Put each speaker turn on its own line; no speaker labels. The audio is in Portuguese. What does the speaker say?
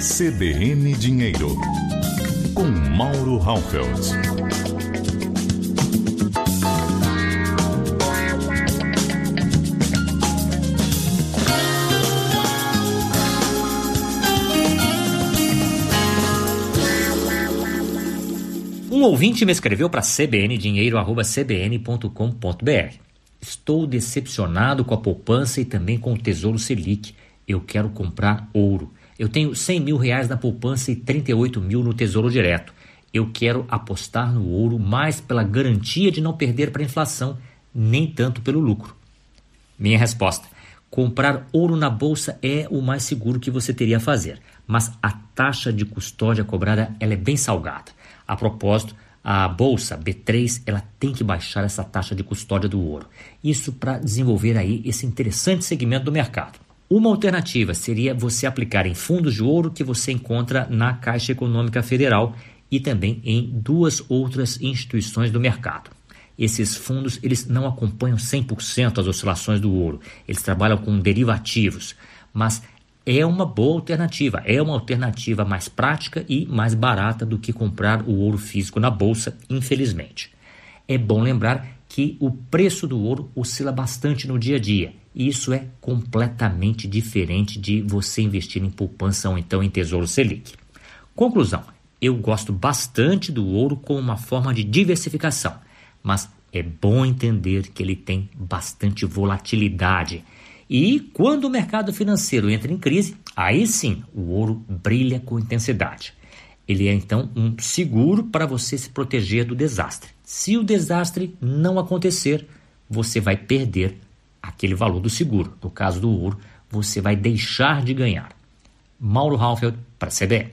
CBN Dinheiro, com Mauro Raufeld.
Um ouvinte me escreveu para cbndinheiro.cbn.com.br. Estou decepcionado com a poupança e também com o Tesouro Selic. Eu quero comprar ouro. Eu tenho 100 mil reais na poupança e 38 mil no Tesouro Direto. Eu quero apostar no ouro mais pela garantia de não perder para a inflação, nem tanto pelo lucro. Minha resposta: comprar ouro na bolsa é o mais seguro que você teria a fazer, mas a taxa de custódia cobrada ela é bem salgada. A propósito, a bolsa B3 ela tem que baixar essa taxa de custódia do ouro. Isso para desenvolver aí esse interessante segmento do mercado. Uma alternativa seria você aplicar em fundos de ouro que você encontra na Caixa Econômica Federal e também em duas outras instituições do mercado. Esses fundos eles não acompanham 100% as oscilações do ouro. Eles trabalham com derivativos, mas é uma boa alternativa, é uma alternativa mais prática e mais barata do que comprar o ouro físico na bolsa, infelizmente. É bom lembrar que o preço do ouro oscila bastante no dia a dia. Isso é completamente diferente de você investir em poupança ou então em tesouro Selic. Conclusão: eu gosto bastante do ouro como uma forma de diversificação, mas é bom entender que ele tem bastante volatilidade e quando o mercado financeiro entra em crise, aí sim o ouro brilha com intensidade. Ele é então um seguro para você se proteger do desastre. Se o desastre não acontecer, você vai perder aquele valor do seguro. No caso do ouro, você vai deixar de ganhar. Mauro Halfeld para a CBE.